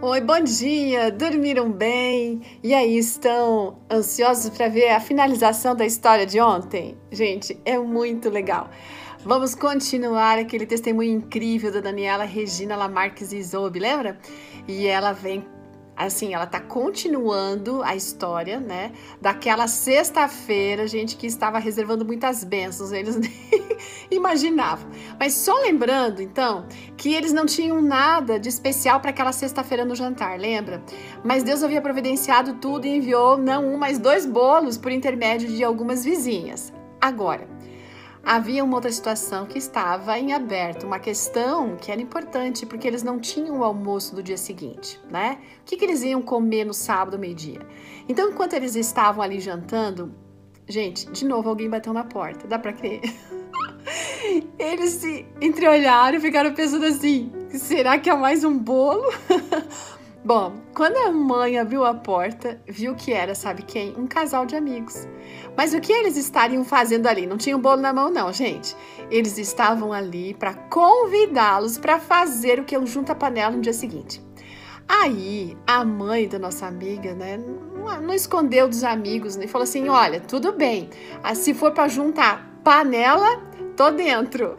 Oi, bom dia! Dormiram bem? E aí, estão ansiosos para ver a finalização da história de ontem? Gente, é muito legal. Vamos continuar aquele testemunho incrível da Daniela Regina Lamarques Isobe, lembra? E ela vem assim, ela tá continuando a história, né? Daquela sexta-feira, gente que estava reservando muitas bênçãos, eles nem imaginavam. Mas só lembrando, então, que eles não tinham nada de especial para aquela sexta-feira no jantar, lembra? Mas Deus havia providenciado tudo e enviou não um, mas dois bolos por intermédio de algumas vizinhas. Agora, havia uma outra situação que estava em aberto, uma questão que era importante, porque eles não tinham o almoço do dia seguinte, né? O que, que eles iam comer no sábado, meio-dia? Então, enquanto eles estavam ali jantando, gente, de novo alguém bateu na porta, dá pra crer? Eles se entreolharam e ficaram pensando assim: será que é mais um bolo? Bom, quando a mãe abriu a porta, viu que era, sabe quem? Um casal de amigos. Mas o que eles estariam fazendo ali? Não tinha um bolo na mão, não, gente. Eles estavam ali para convidá-los para fazer o que é um junta-panela no dia seguinte. Aí, a mãe da nossa amiga, né, não, não escondeu dos amigos, né, e falou assim: olha, tudo bem, ah, se for para juntar panela, tô dentro.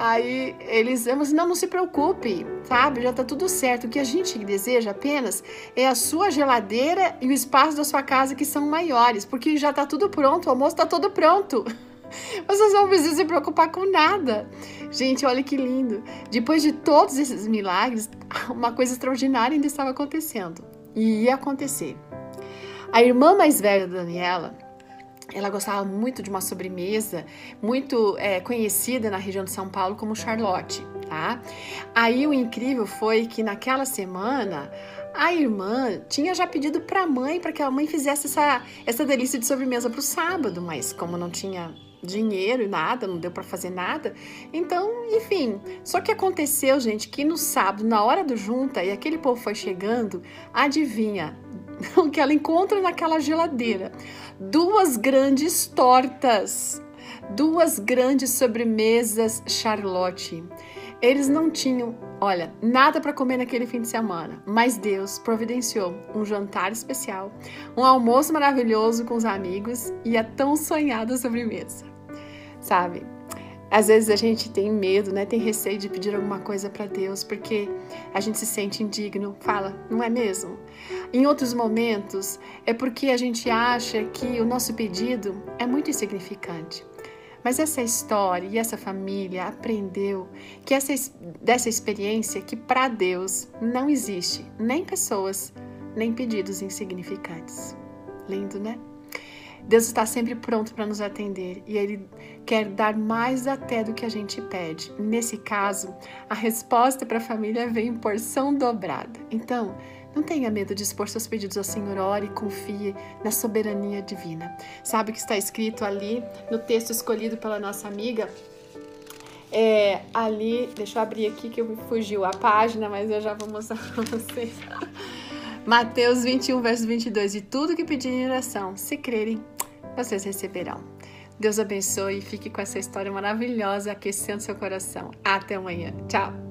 Aí eles mas não, não se preocupe, sabe? Já tá tudo certo. O que a gente deseja apenas é a sua geladeira e o espaço da sua casa que são maiores, porque já tá tudo pronto, o almoço tá todo pronto. Vocês não precisam se preocupar com nada. Gente, olha que lindo. Depois de todos esses milagres, uma coisa extraordinária ainda estava acontecendo. E ia acontecer. A irmã mais velha da Daniela, ela gostava muito de uma sobremesa muito é, conhecida na região de São Paulo como Charlotte, tá? Aí o incrível foi que naquela semana a irmã tinha já pedido para a mãe para que a mãe fizesse essa, essa delícia de sobremesa para o sábado, mas como não tinha dinheiro e nada, não deu para fazer nada. Então, enfim, só que aconteceu, gente, que no sábado, na hora do junta, e aquele povo foi chegando, adivinha, que ela encontra naquela geladeira. Duas grandes tortas, duas grandes sobremesas Charlotte. Eles não tinham, olha, nada para comer naquele fim de semana, mas Deus providenciou um jantar especial, um almoço maravilhoso com os amigos e a tão sonhada sobremesa. Sabe? Às vezes a gente tem medo, né? Tem receio de pedir alguma coisa para Deus porque a gente se sente indigno. Fala, não é mesmo? Em outros momentos é porque a gente acha que o nosso pedido é muito insignificante. Mas essa história e essa família aprendeu que essa, dessa experiência que para Deus não existe nem pessoas, nem pedidos insignificantes. Lindo, né? Deus está sempre pronto para nos atender e Ele quer dar mais até do que a gente pede. Nesse caso, a resposta para a família vem em porção dobrada. Então, não tenha medo de expor seus pedidos ao Senhor, ore e confie na soberania divina. Sabe o que está escrito ali no texto escolhido pela nossa amiga? É, ali, deixa eu abrir aqui que eu fugiu a página, mas eu já vou mostrar para vocês. Mateus 21, verso 22. E tudo que pedirem em oração, se crerem, vocês receberão. Deus abençoe e fique com essa história maravilhosa aquecendo seu coração. Até amanhã. Tchau!